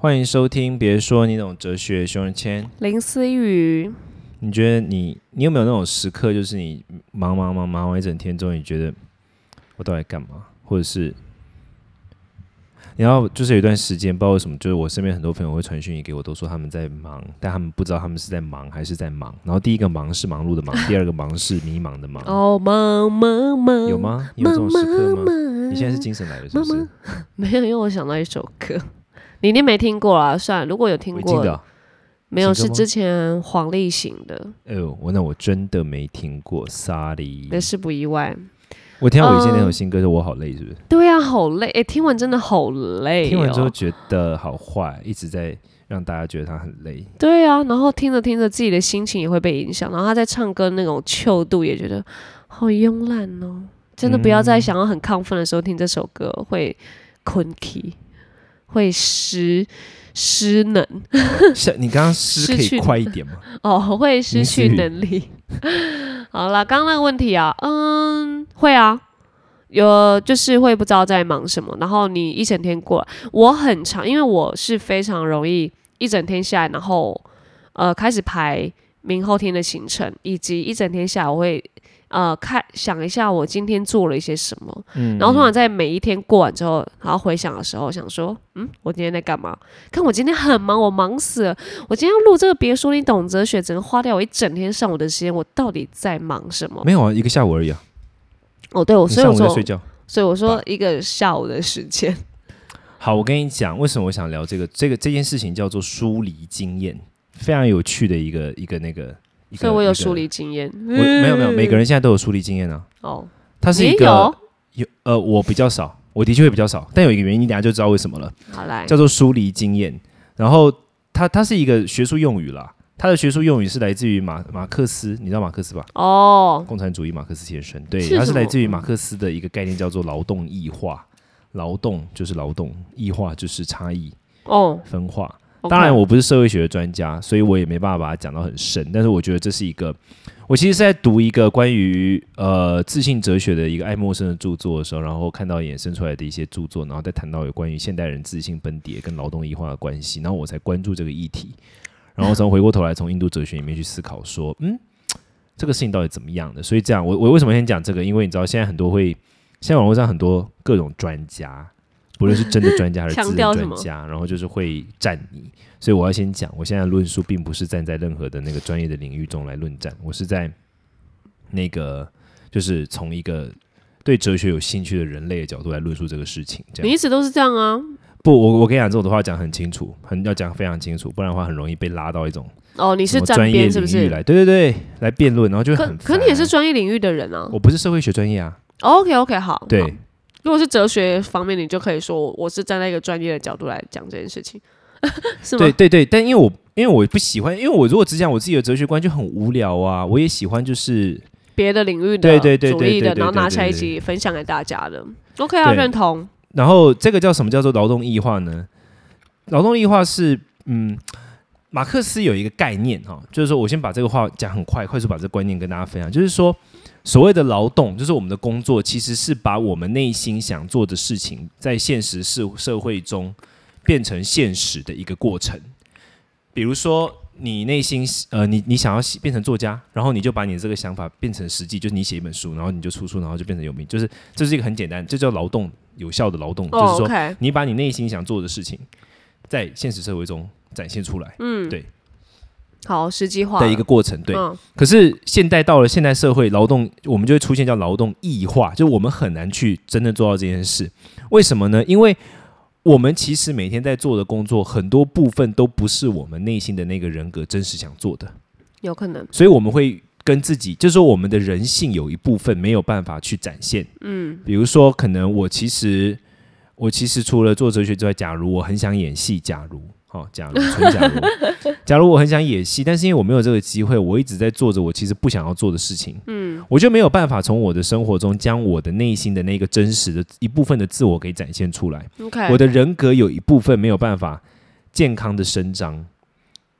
欢迎收听，别说你懂哲学，熊仁谦。林思雨，你觉得你你有没有那种时刻，就是你忙忙忙忙完一整天之后，你觉得我到底干嘛？或者是然后就是有一段时间，不知道为什么，就是我身边很多朋友会传讯息给我，都说他们在忙，但他们不知道他们是在忙还是在忙。然后第一个忙是忙碌的忙，第二个忙是迷茫的忙。哦，忙忙忙，有吗？你有这种时刻吗？你现在是精神来了，是不是？没有，因为我想到一首歌。你一定没听过啊？算了，如果有听过，没有是之前黄立行的。哎呦，我那我真的没听过，sorry。那是不意外。我听到我以前那首新歌，是我好累，是不是？对啊，好累。哎，听完真的好累。听完之后觉得好坏，一直在让大家觉得他很累。对啊，然后听着听着，自己的心情也会被影响。然后他在唱歌那种糗度，也觉得好慵懒哦。真的不要在想要很亢奋的时候听这首歌，会困气。会失失能，像你刚刚失可以快一点吗？哦，会失去能力。好了，刚刚那个问题啊，嗯，会啊，有就是会不知道在忙什么。然后你一整天过来，我很长，因为我是非常容易一整天下来，然后呃开始排明后天的行程，以及一整天下来我会。呃，看想一下我今天做了一些什么，嗯，然后通常在每一天过完之后，然后回想的时候，想说，嗯，我今天在干嘛？看我今天很忙，我忙死了。我今天要录这个，别说你懂哲学，只能花掉我一整天上午的时间，我到底在忙什么？没有啊，一个下午而已啊。哦，对，我所以我说睡觉，所以我说一个下午的时间。好，我跟你讲，为什么我想聊这个？这个这件事情叫做疏离经验，非常有趣的一个一个那个。所以我有梳理经验，我没有没有，每个人现在都有梳理经验啊。哦，他是一个有呃，我比较少，我的确会比较少，但有一个原因，等下就知道为什么了。好来，叫做疏离经验。然后它它是一个学术用语啦，它的学术用语是来自于马马克思，你知道马克思吧？哦，共产主义马克思先生，对，它是来自于马克思的一个概念，叫做劳动异化。劳动就是劳动，异化就是差异哦，分化。当然，我不是社会学的专家，所以我也没办法把它讲到很深。但是我觉得这是一个，我其实是在读一个关于呃自信哲学的一个爱默生的著作的时候，然后看到衍生出来的一些著作，然后再谈到有关于现代人自信崩跌跟劳动异化的关系，然后我才关注这个议题。然后从回过头来从印度哲学里面去思考，说嗯，这个事情到底怎么样的？所以这样，我我为什么先讲这个？因为你知道，现在很多会，现在网络上很多各种专家。不论是真的专家还是自认专家，然后就是会站你，所以我要先讲，我现在论述并不是站在任何的那个专业的领域中来论战，我是在那个就是从一个对哲学有兴趣的人类的角度来论述这个事情。这样你一直都是这样啊？不，我我跟你讲，这种的话讲很清楚，很要讲非常清楚，不然的话很容易被拉到一种哦，你是专业是不是？来，对对对，来辩论，然后就很可你也是专业领域的人啊？我不是社会学专业啊。OK OK，好，对。如果是哲学方面，你就可以说我是站在一个专业的角度来讲这件事情，是吗？对对对，但因为我因为我不喜欢，因为我如果只讲我自己的哲学观就很无聊啊。我也喜欢就是别的领域的对对对主义的，然后拿起来一起分享给大家的。OK 啊，认同。然后这个叫什么叫做劳动异化呢？劳动异化是嗯，马克思有一个概念哈，就是说我先把这个话讲很快，快速把这个观念跟大家分享，就是说。所谓的劳动，就是我们的工作，其实是把我们内心想做的事情，在现实社社会中变成现实的一个过程。比如说，你内心呃，你你想要变成作家，然后你就把你这个想法变成实际，就是你写一本书，然后你就出书，然后就变成有名。就是这是一个很简单，这叫劳动，有效的劳动，就是说你把你内心想做的事情，在现实社会中展现出来。嗯，对。好，实际化的一个过程，对。可是现代到了现代社会，劳动我们就会出现叫劳动异化，就我们很难去真的做到这件事。为什么呢？因为我们其实每天在做的工作，很多部分都不是我们内心的那个人格真实想做的，有可能。所以我们会跟自己，就是说我们的人性有一部分没有办法去展现。嗯，比如说，可能我其实我其实除了做哲学之外，假如我很想演戏，假如。好，假如纯假如，假如我很想演戏，但是因为我没有这个机会，我一直在做着我其实不想要做的事情，嗯，我就没有办法从我的生活中将我的内心的那个真实的一部分的自我给展现出来。我的人格有一部分没有办法健康的伸张，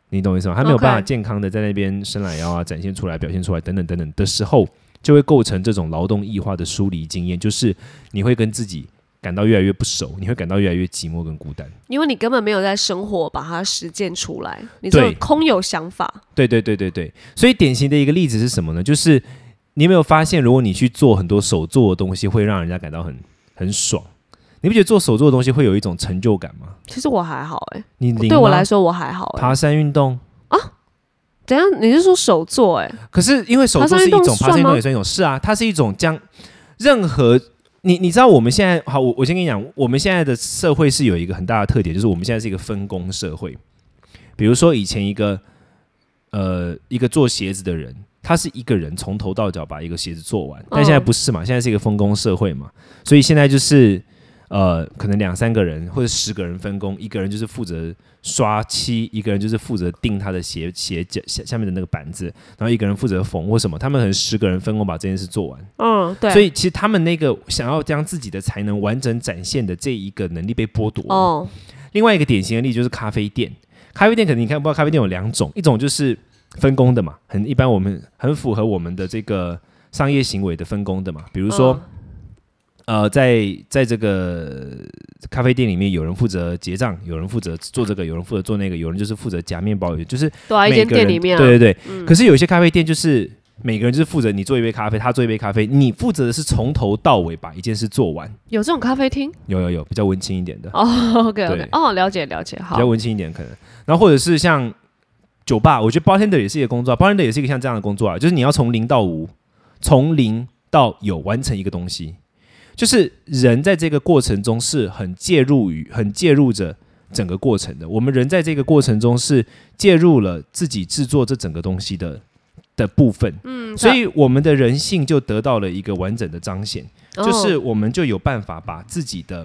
你懂我意思吗？他没有办法健康的在那边伸懒腰啊，展现出来、表现出来等等等等的时候，就会构成这种劳动异化的疏离经验，就是你会跟自己感到越来越不熟，你会感到越来越寂寞跟孤单，因为你根本没有在生活把它实践出来，你就空有想法。对对对对对，所以典型的一个例子是什么呢？就是你有没有发现，如果你去做很多手做的东西，会让人家感到很很爽。你不觉得做手做的东西会有一种成就感吗？其实我还好哎，你对我来说我还好。爬山运动啊？怎样？你是说手做？哎，可是因为手做是一种爬山运动也算一种，是啊，它是一种将任何你你知道我们现在好，我我先跟你讲，我们现在的社会是有一个很大的特点，就是我们现在是一个分工社会。比如说以前一个呃一个做鞋子的人，他是一个人从头到脚把一个鞋子做完，但现在不是嘛？现在是一个分工社会嘛？所以现在就是。呃，可能两三个人或者十个人分工，一个人就是负责刷漆，一个人就是负责钉他的鞋鞋脚下下面的那个板子，然后一个人负责缝或什么，他们可能十个人分工把这件事做完。嗯，对。所以其实他们那个想要将自己的才能完整展现的这一个能力被剥夺。哦。另外一个典型的例子就是咖啡店，咖啡店可能你看不知道，咖啡店有两种，一种就是分工的嘛，很一般，我们很符合我们的这个商业行为的分工的嘛，比如说。呃，在在这个咖啡店里面，有人负责结账，有人负责做这个，有人负责做那个，有人就是负责夹面包，就是每间店里面，对对对。可是有些咖啡店，就是每个人就是负责你做一杯咖啡，他做一杯咖啡，你负责的是从头到尾把一件事做完。有这种咖啡厅？有有有，比较温馨一点的。哦，OK OK，哦，了解了解，好，比较温馨一点可能。然后或者是像酒吧，我觉得 bartender 也是一个工作，bartender 也是一个像这样的工作啊，就是你要从零到无，从零到有完成一个东西。就是人在这个过程中是很介入于、很介入着整个过程的。我们人在这个过程中是介入了自己制作这整个东西的的部分。嗯，所以我们的人性就得到了一个完整的彰显，就是我们就有办法把自己的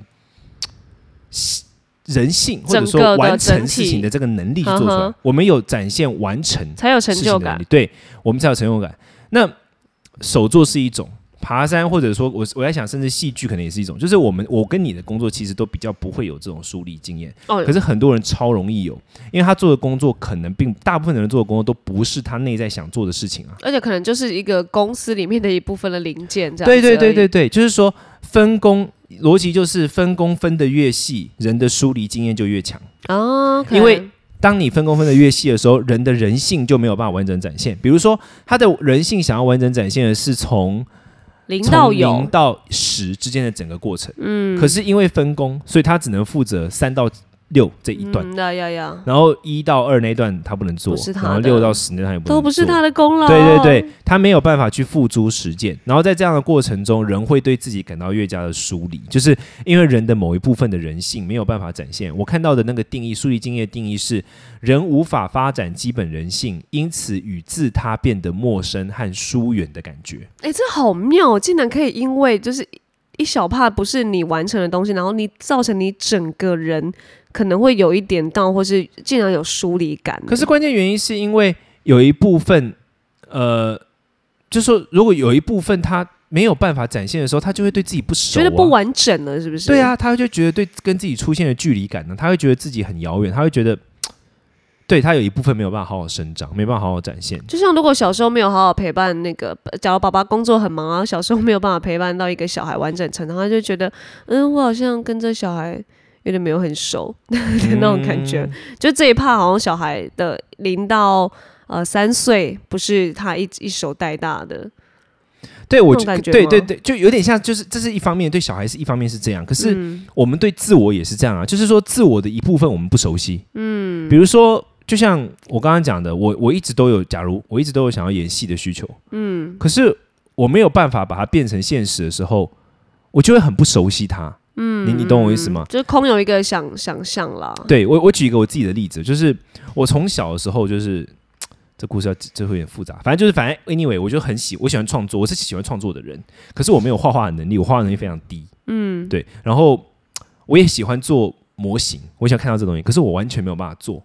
人性或者说完成事情的这个能力做出来。我们有展现完成才有成就感，对我们才有成就感。那手作是一种。爬山，或者说，我我在想，甚至戏剧可能也是一种。就是我们，我跟你的工作其实都比较不会有这种梳理经验。哦。可是很多人超容易有，因为他做的工作可能并大部分的人做的工作都不是他内在想做的事情啊。而且可能就是一个公司里面的一部分的零件这样。对对对对对，就是说分工逻辑就是分工分的越细，人的梳理经验就越强。哦。因为当你分工分的越细的时候，人的人性就没有办法完整展现。比如说，他的人性想要完整展现的是从。零到有零到十之间的整个过程，嗯，可是因为分工，所以他只能负责三到。六这一段，要要要，然后一到二那段他不能做，然后六到十那段也不都不是他的功劳，对对对，他没有办法去付诸实践。然后在这样的过程中，人会对自己感到越加的疏离，就是因为人的某一部分的人性没有办法展现。我看到的那个定义，疏离经验定义是人无法发展基本人性，因此与自他变得陌生和疏远的感觉。哎，这好妙，竟然可以因为就是一小帕不是你完成的东西，然后你造成你整个人。可能会有一点到，或是竟然有疏离感。可是关键原因是因为有一部分，呃，就说如果有一部分他没有办法展现的时候，他就会对自己不熟，觉得不完整了，是不是？对啊，他就觉得对跟自己出现的距离感呢，他会觉得自己很遥远，他会觉得，对他有一部分没有办法好好生长，没办法好好展现。就像如果小时候没有好好陪伴那个，假如爸爸工作很忙啊，小时候没有办法陪伴到一个小孩完整成长，他就觉得，嗯，我好像跟这小孩。有点没有很熟的 那种感觉，就这一趴好像小孩的零到呃三岁，不是他一一手带大的。对我感觉，对对对，就有点像，就是这是一方面对小孩是一方面是这样，可是我们对自我也是这样啊，就是说自我的一部分我们不熟悉。嗯，比如说，就像我刚刚讲的，我我一直都有，假如我一直都有想要演戏的需求，嗯，可是我没有办法把它变成现实的时候，我就会很不熟悉它。嗯，你你懂我意思吗？就是空有一个想想象啦。对我，我举一个我自己的例子，就是我从小的时候，就是这故事要这会有点复杂，反正就是反正 anyway，我就很喜我喜欢创作，我是喜欢创作的人，可是我没有画画的能力，我画画能力非常低。嗯，对，然后我也喜欢做模型，我想看到这东西，可是我完全没有办法做。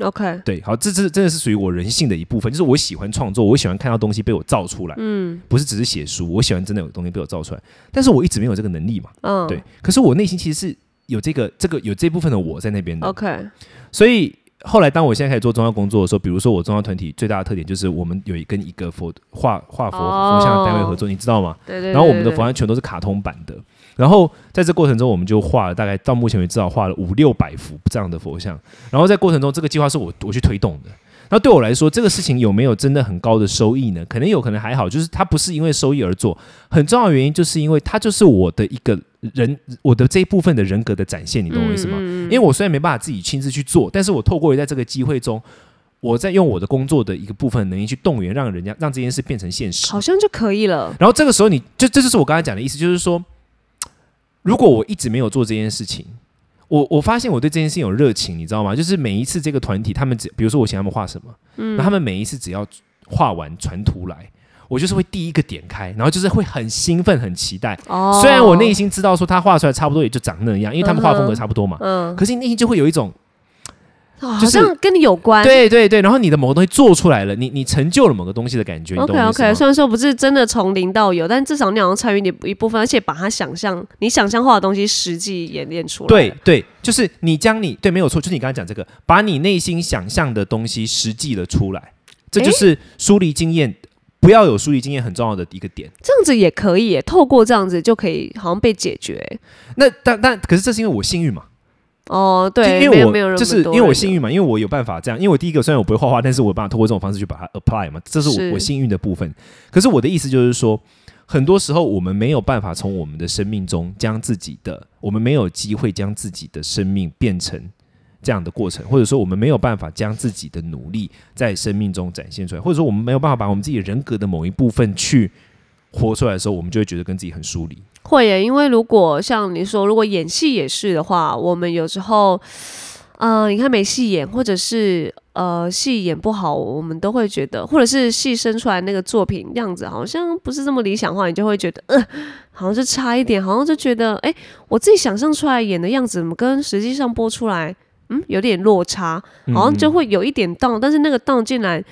OK，对，好，这这真的是属于我人性的一部分，就是我喜欢创作，我喜欢看到东西被我造出来，嗯，不是只是写书，我喜欢真的有东西被我造出来，但是我一直没有这个能力嘛，嗯，对，可是我内心其实是有这个这个有这部分的我在那边的，OK，所以后来当我现在开始做宗教工作的时候，比如说我宗教团体最大的特点就是我们有一跟一个佛画画佛佛像的单位合作，你知道吗？对对，然后我们的佛像全都是卡通版的。然后在这过程中，我们就画了大概到目前为止，至少画了五六百幅这样的佛像。然后在过程中，这个计划是我我去推动的。那对我来说，这个事情有没有真的很高的收益呢？可能有可能还好，就是它不是因为收益而做。很重要的原因就是因为它就是我的一个人，我的这一部分的人格的展现，你懂我意思吗？因为我虽然没办法自己亲自去做，但是我透过在这个机会中，我在用我的工作的一个部分能力去动员，让人家让这件事变成现实，好像就可以了。然后这个时候，你就这就是我刚才讲的意思，就是说，如果我一直没有做这件事情。我我发现我对这件事情有热情，你知道吗？就是每一次这个团体，他们只比如说我请他们画什么，嗯，那他们每一次只要画完传图来，我就是会第一个点开，然后就是会很兴奋、很期待。哦，虽然我内心知道说他画出来差不多也就长那样，因为他们画风格差不多嘛，嗯，可是内心就会有一种。好像跟你有关，对对对，然后你的某个东西做出来了，你你成就了某个东西的感觉。OK OK，虽然说不是真的从零到有，但至少你好像参与你一部分，而且把它想象你想象化的东西实际演练出来。对对，就是你将你对没有错，就是你刚才讲这个，把你内心想象的东西实际了出来，这就是梳理经验，不要有梳理经验很重要的一个点。这样子也可以，透过这样子就可以好像被解决。那但但可是这是因为我幸运嘛。哦，对，因为我就是因为我幸运嘛，因为我有办法这样。因为我第一个虽然我不会画画，但是我有办法通过这种方式去把它 apply 嘛，这是我我幸运的部分。可是我的意思就是说，很多时候我们没有办法从我们的生命中将自己的，我们没有机会将自己的生命变成这样的过程，或者说我们没有办法将自己的努力在生命中展现出来，或者说我们没有办法把我们自己人格的某一部分去活出来的时候，我们就会觉得跟自己很疏离。会耶，因为如果像你说，如果演戏也是的话，我们有时候，呃，你看没戏演，或者是呃戏演不好，我们都会觉得，或者是戏生出来那个作品样子好像不是这么理想化，你就会觉得，呃，好像就差一点，好像就觉得，哎，我自己想象出来演的样子，怎么跟实际上播出来，嗯，有点落差，好像就会有一点荡，但是那个荡进来。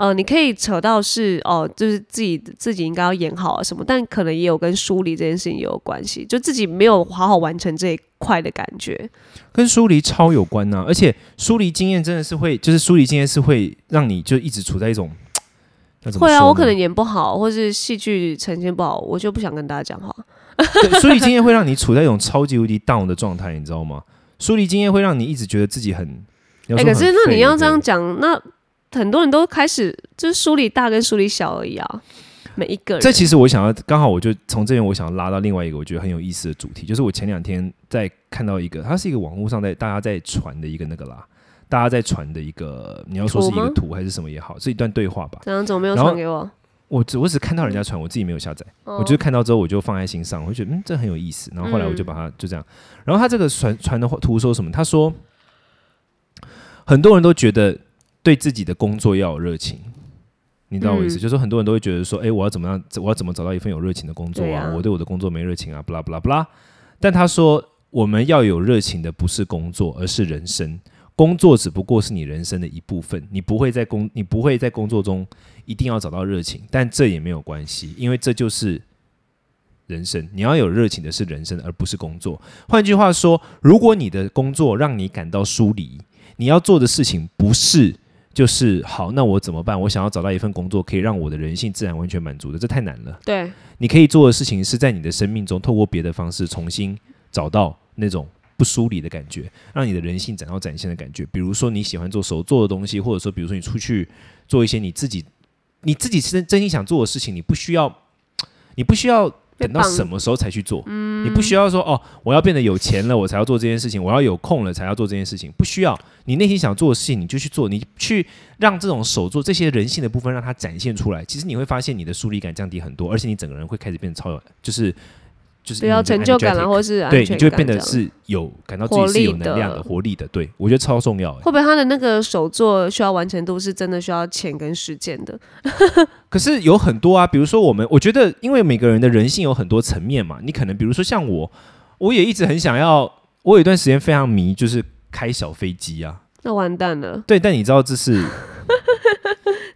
呃，你可以扯到是哦，就是自己自己应该要演好啊什么，但可能也有跟疏离这件事情也有关系，就自己没有好好完成这一块的感觉，跟疏离超有关呐。而且疏离经验真的是会，就是疏离经验是会让你就一直处在一种，会啊，我可能演不好，或是戏剧呈现不好，我就不想跟大家讲话。疏离经验会让你处在一种超级无敌 down 的状态，你知道吗？疏离经验会让你一直觉得自己很，哎，可是那你要这样讲那。很多人都开始就是梳理大跟梳理小而已啊，每一个人。这其实我想要，刚好我就从这边我想要拉到另外一个我觉得很有意思的主题，就是我前两天在看到一个，它是一个网络上在大家在传的一个那个啦，大家在传的一个，你要说是一个图还是什么也好，是一段对话吧。怎样怎么没有传给我？我只我只看到人家传，我自己没有下载。我就看到之后我就放在心上，我就觉得嗯这很有意思。然后后来我就把它就这样。然后他这个传传的图说什么？他说很多人都觉得。对自己的工作要有热情，你知道我意思？就是很多人都会觉得说，哎，我要怎么样？我要怎么找到一份有热情的工作啊？我对我的工作没热情啊，不啦不啦不啦。但他说，我们要有热情的不是工作，而是人生。工作只不过是你人生的一部分，你不会在工，你不会在工作中一定要找到热情，但这也没有关系，因为这就是人生。你要有热情的是人生，而不是工作。换句话说，如果你的工作让你感到疏离，你要做的事情不是。就是好，那我怎么办？我想要找到一份工作，可以让我的人性自然完全满足的，这太难了。对，你可以做的事情是在你的生命中，透过别的方式重新找到那种不疏离的感觉，让你的人性展到展现的感觉。比如说你喜欢做手做的东西，或者说，比如说你出去做一些你自己你自己真真心想做的事情，你不需要，你不需要。等到什么时候才去做？你不需要说哦，我要变得有钱了，我才要做这件事情；我要有空了才要做这件事情。不需要，你内心想做的事情，你就去做。你去让这种手做这些人性的部分，让它展现出来。其实你会发现，你的疏离感降低很多，而且你整个人会开始变得超有，就是。就是要成就感啊，或是对你就会变得是有感到自己是有能量的、活力的。对我觉得超重要。会不会他的那个手作需要完成度是真的需要钱跟时间的？可是有很多啊，比如说我们，我觉得因为每个人的人性有很多层面嘛。你可能比如说像我，我也一直很想要，我有一段时间非常迷，就是开小飞机啊。那完蛋了。对，但你知道这是。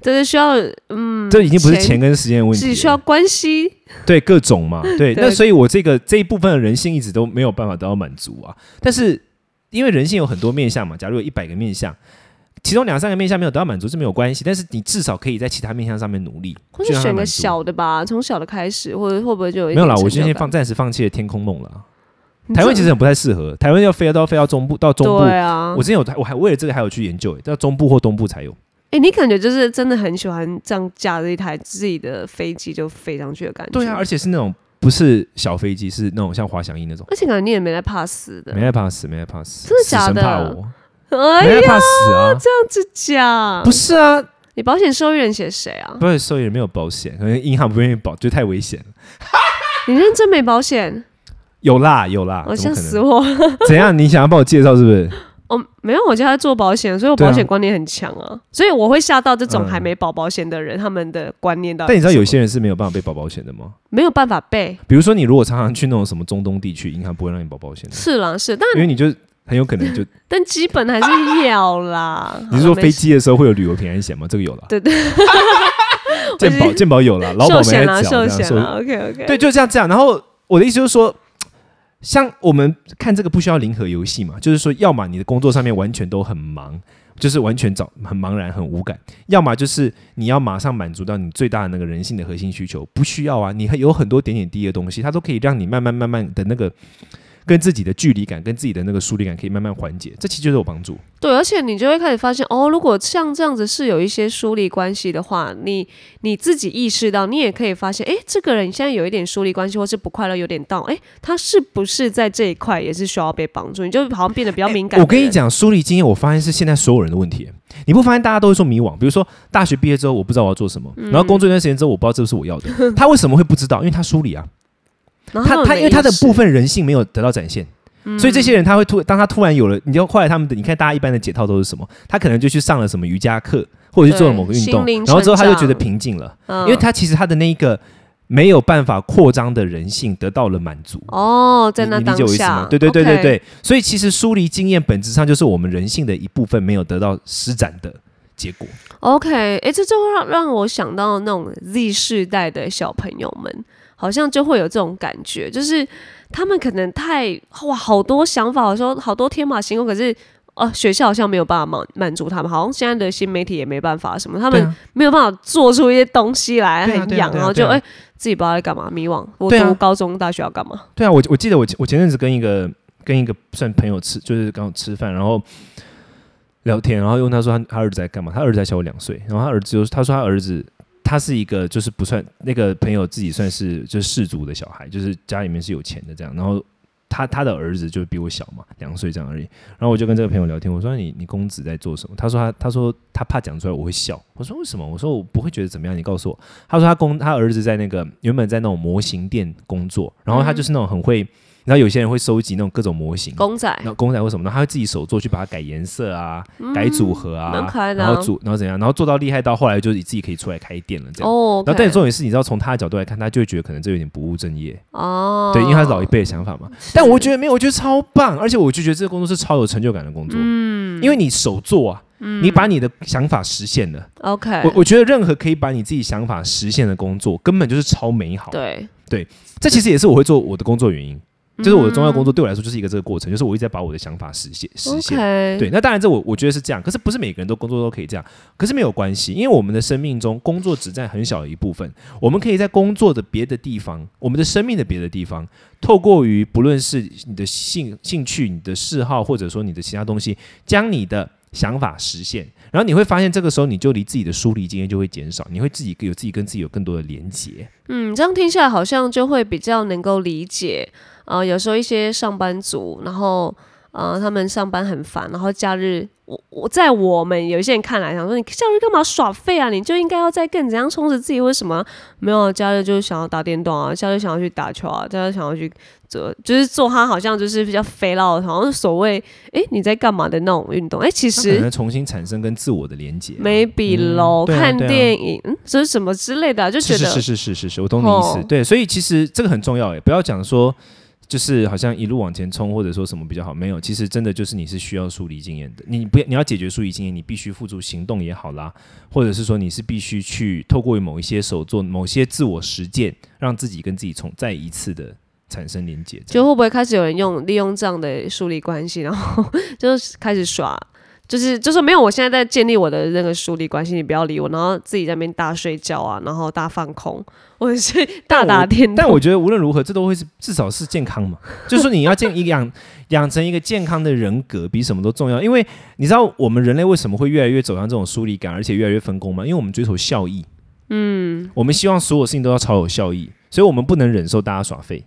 这是需要，嗯，这已经不是钱跟时间的问题，是需要关系，对各种嘛，对。那所以，我这个这一部分的人性一直都没有办法得到满足啊。但是，因为人性有很多面相嘛，假如有一百个面相，其中两三个面相没有得到满足是没有关系，但是你至少可以在其他面相上面努力，或者选个小的吧，从小的开始，或者会不会就有没有啦？我今天放暂时放弃了天空梦了。台湾其实很不太适合，台湾要飞都要飞到中部，到中部。对啊，我之前有，我还为了这个还有去研究，到中部或东部才有。哎，你感觉就是真的很喜欢这样驾着一台自己的飞机就飞上去的感觉。对啊，而且是那种不是小飞机，是那种像滑翔翼那种。而且感觉你也没在怕死的，没在怕死，没在怕死，真的假的？怕我？哎呀，怕死啊！这样子讲，不是啊？你保险受益人写谁啊？保险受益人没有保险，可能银行不愿意保，就太危险了。你认真没保险？有啦有啦，我吓死我！怎样？你想要帮我介绍是不是？哦，没有，我家做保险，所以我保险观念很强啊，所以我会吓到这种还没保保险的人，他们的观念到。但你知道有些人是没有办法被保保险的吗？没有办法被。比如说，你如果常常去那种什么中东地区，银行不会让你保保险的。是啦，是，但因为你就很有可能就。但基本还是要啦。你是说飞机的时候会有旅游平安险吗？这个有了。对对。健保健保有了，劳保没缴。寿险了，OK OK。对，就这样这样。然后我的意思就是说。像我们看这个不需要零和游戏嘛，就是说，要么你的工作上面完全都很忙，就是完全找很茫然、很无感；要么就是你要马上满足到你最大的那个人性的核心需求，不需要啊，你有很多点点滴滴的东西，它都可以让你慢慢慢慢的那个。跟自己的距离感，跟自己的那个疏离感，可以慢慢缓解，这其实就是有帮助。对，而且你就会开始发现，哦，如果像这样子是有一些疏离关系的话，你你自己意识到，你也可以发现，哎，这个人现在有一点疏离关系，或是不快乐，有点到，哎，他是不是在这一块也是需要被帮助？你就好像变得比较敏感。我跟你讲，疏离经验，我发现是现在所有人的问题。你不发现大家都会说迷惘？比如说大学毕业之后，我不知道我要做什么，然后工作一段时间之后，我不知道这不是我要的。他为什么会不知道？因为他疏离啊。他他因为他的部分人性没有得到展现，所以这些人他会突当他突然有了，你就后来他们的你看大家一般的解套都是什么？他可能就去上了什么瑜伽课，或者去做了某个运动，然后之后他就觉得平静了，因为他其实他的那一个没有办法扩张的人性得到了满足。哦，在那当下，对对对对对，所以其实疏离经验本质上就是我们人性的一部分没有得到施展的结果。OK，哎，这就让让我想到那种 Z 世代的小朋友们。好像就会有这种感觉，就是他们可能太哇，好多想法，我说好多天马行空，可是呃，学校好像没有办法满满足他们，好像现在的新媒体也没办法什么，他们没有办法做出一些东西来很痒，然后就哎自己不知道在干嘛，迷惘。我读高中大学要干嘛？对啊，我我记得我我前阵子跟一个跟一个算朋友吃，就是刚好吃饭，然后聊天，然后问他说他他儿子在干嘛？他儿子才小我两岁，然后他儿子就他说他儿子。他是一个，就是不算那个朋友自己算是就是氏族的小孩，就是家里面是有钱的这样。然后他他的儿子就比我小嘛，两岁这样而已。然后我就跟这个朋友聊天，我说你你公子在做什么？他说他他说他怕讲出来我会笑。我说为什么？我说我不会觉得怎么样。你告诉我。他说他公他儿子在那个原本在那种模型店工作，然后他就是那种很会。然后有些人会收集那种各种模型公仔，那公仔或什么呢？他会自己手做，去把它改颜色啊，改组合啊，然后组，然后怎样？然后做到厉害到后来，就是你自己可以出来开店了这样。哦。然后但重点是，你知道从他的角度来看，他就会觉得可能这有点不务正业。哦。对，因为他是老一辈的想法嘛。但我觉得没有，我觉得超棒，而且我就觉得这个工作是超有成就感的工作。嗯。因为你手做啊，你把你的想法实现了。OK。我我觉得任何可以把你自己想法实现的工作，根本就是超美好。对。对，这其实也是我会做我的工作原因。就是我的重要工作对我来说就是一个这个过程，就是我一直在把我的想法实现实现。对，那当然这我我觉得是这样，可是不是每个人都工作都可以这样，可是没有关系，因为我们的生命中工作只占很小的一部分，我们可以在工作的别的地方，我们的生命的别的地方，透过于不论是你的兴兴趣、你的嗜好，或者说你的其他东西，将你的想法实现，然后你会发现这个时候你就离自己的疏离经验就会减少，你会自己有自己跟自己有更多的连接。嗯，这样听下来好像就会比较能够理解。啊，有时候一些上班族，然后呃，他们上班很烦，然后假日，我我在我们有一些人看来，想说你假日干嘛耍废啊？你就应该要再更怎样充实自己？为什么没有假日就是想要打电动啊？假日想要去打球啊？假日想要去做，就是做他好像就是比较肥佬，好像是所谓哎你在干嘛的那种运动？哎，其实可能重新产生跟自我的连接，maybe 喽，看电影，这是什么之类的，就觉得是是是是是是，我懂你意思。对，所以其实这个很重要哎，不要讲说。就是好像一路往前冲，或者说什么比较好？没有，其实真的就是你是需要梳理经验的。你不要，你要解决梳理经验，你必须付诸行动也好啦，或者是说你是必须去透过某一些手做某些自我实践，让自己跟自己重再一次的产生连接。就会不会开始有人用利用这样的梳理关系，然后 就开始耍。就是就是没有，我现在在建立我的那个疏离关系，你不要理我，然后自己在那边大睡觉啊，然后大放空，或者是 大打电动。但我觉得无论如何，这都会是至少是健康嘛。就是说你要建一 养养成一个健康的人格，比什么都重要。因为你知道我们人类为什么会越来越走向这种疏离感，而且越来越分工吗？因为我们追求效益。嗯，我们希望所有事情都要超有效益，所以我们不能忍受大家耍废。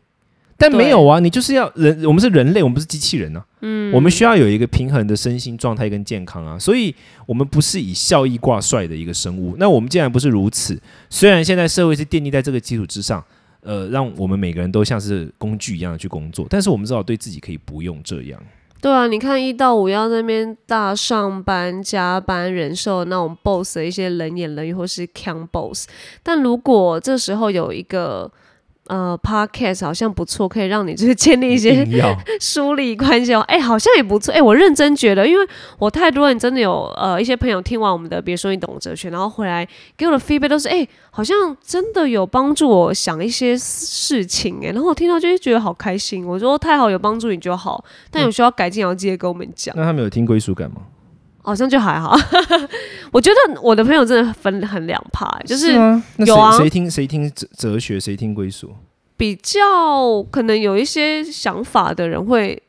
但没有啊，你就是要人，我们是人类，我们不是机器人啊。嗯，我们需要有一个平衡的身心状态跟健康啊，所以我们不是以效益挂帅的一个生物。那我们既然不是如此，虽然现在社会是建立在这个基础之上，呃，让我们每个人都像是工具一样的去工作，但是我们至少对自己可以不用这样。对啊，你看一到五要那边大上班加班，忍受那种 boss 的一些冷言冷语或是 can boss，但如果这时候有一个。呃，podcast 好像不错，可以让你就是建立一些疏离 关系哦。哎，好像也不错。哎，我认真觉得，因为我太多人真的有呃一些朋友听完我们的，别说你懂哲学，然后回来给我的 feedback 都是，哎，好像真的有帮助我想一些事情哎。然后我听到就会觉得好开心。我说太好，有帮助你就好，但有需要改进，要记得跟我们讲。那他们有听归属感吗？好像就还好。我觉得我的朋友真的分很两派，就是有啊，谁听谁听哲哲学，谁听归属。比较可能有一些想法的人会，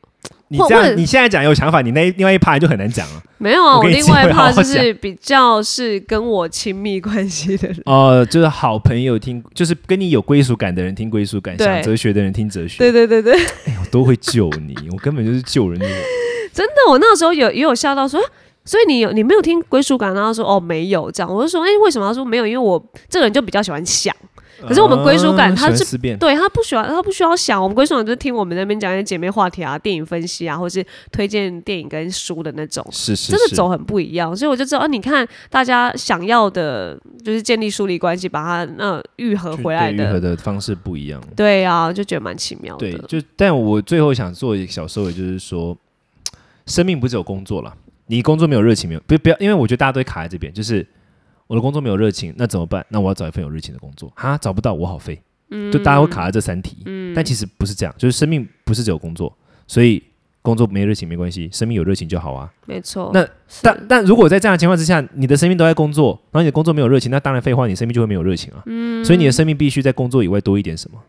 你这样你现在讲有想法，你那另外一趴就很难讲了。没有啊，我另外一趴就是比较是跟我亲密关系的人。哦，就是好朋友听，就是跟你有归属感的人听归属感，想哲学的人听哲学。对对对对，哎，我都会救你，我根本就是救人的。真的，我那时候有也有笑到说，所以你有你没有听归属感？然后说哦没有这样，我就说哎为什么？他说没有，因为我这个人就比较喜欢想。可是我们归属感，他是对他不喜欢，他不需要想。我们归属感就是听我们那边讲一些姐妹话题啊、电影分析啊，或是推荐电影跟书的那种，是是，真的走很不一样。所以我就知道，啊，你看大家想要的，就是建立疏离关系，把它那愈合回来的愈合的方式不一样。对啊，就觉得蛮奇妙的。对，就但我最后想做一个小收尾，就是说，生命不只有工作了，你工作没有热情，没有不不要，因为我觉得大家都会卡在这边，就是。我的工作没有热情，那怎么办？那我要找一份有热情的工作。哈，找不到，我好废。嗯，就大家会卡在这三题。嗯，但其实不是这样，就是生命不是只有工作，所以工作没热情没关系，生命有热情就好啊。没错。那但但如果在这样的情况之下，你的生命都在工作，然后你的工作没有热情，那当然废话，你生命就会没有热情啊。嗯。所以你的生命必须在工作以外多一点什么？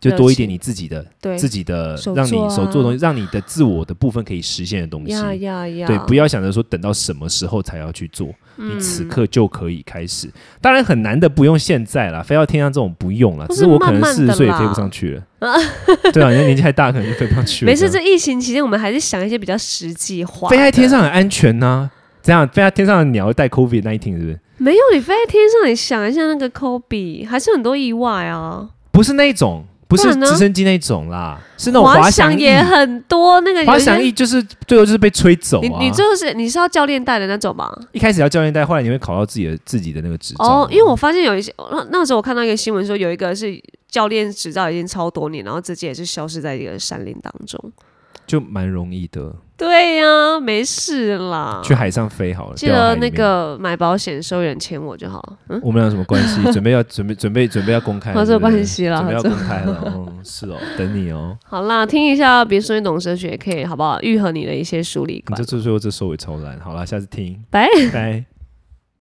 就多一点你自己的，自己的，让你手做东西，让你的自我的部分可以实现的东西。对，不要想着说等到什么时候才要去做，你此刻就可以开始。当然很难的，不用现在啦，非要天上这种不用了。只是我可能四十岁也飞不上去了。对啊，因为年纪太大，可能就飞不上去了。没事，这疫情期间我们还是想一些比较实际化。飞在天上很安全呢，这样飞在天上的鸟带 COVID nineteen 是不是？没有，你飞在天上，你想一下那个 COVID，还是很多意外啊。不是那种。不是直升机那种啦，是那种滑翔也很多。那个滑翔翼就是最后就是被吹走。你你最后是你是要教练带的那种吗？一开始要教练带，后来你会考到自己的自己的那个执照。哦，因为我发现有一些那那时候我看到一个新闻说，有一个是教练执照已经超多年，然后直接也是消失在一个山林当中，就蛮容易的。对呀，没事啦，去海上飞好了。记得那个买保险收人签我就好。嗯，我们俩什么关系？准备要准备准备准备要公开，合作关系了，准备要公开了。嗯，是哦，等你哦。好啦，听一下，别说你懂哲学，可以好不好？愈合你的一些疏离感。这最后这收尾超烂。好啦，下次听，拜拜。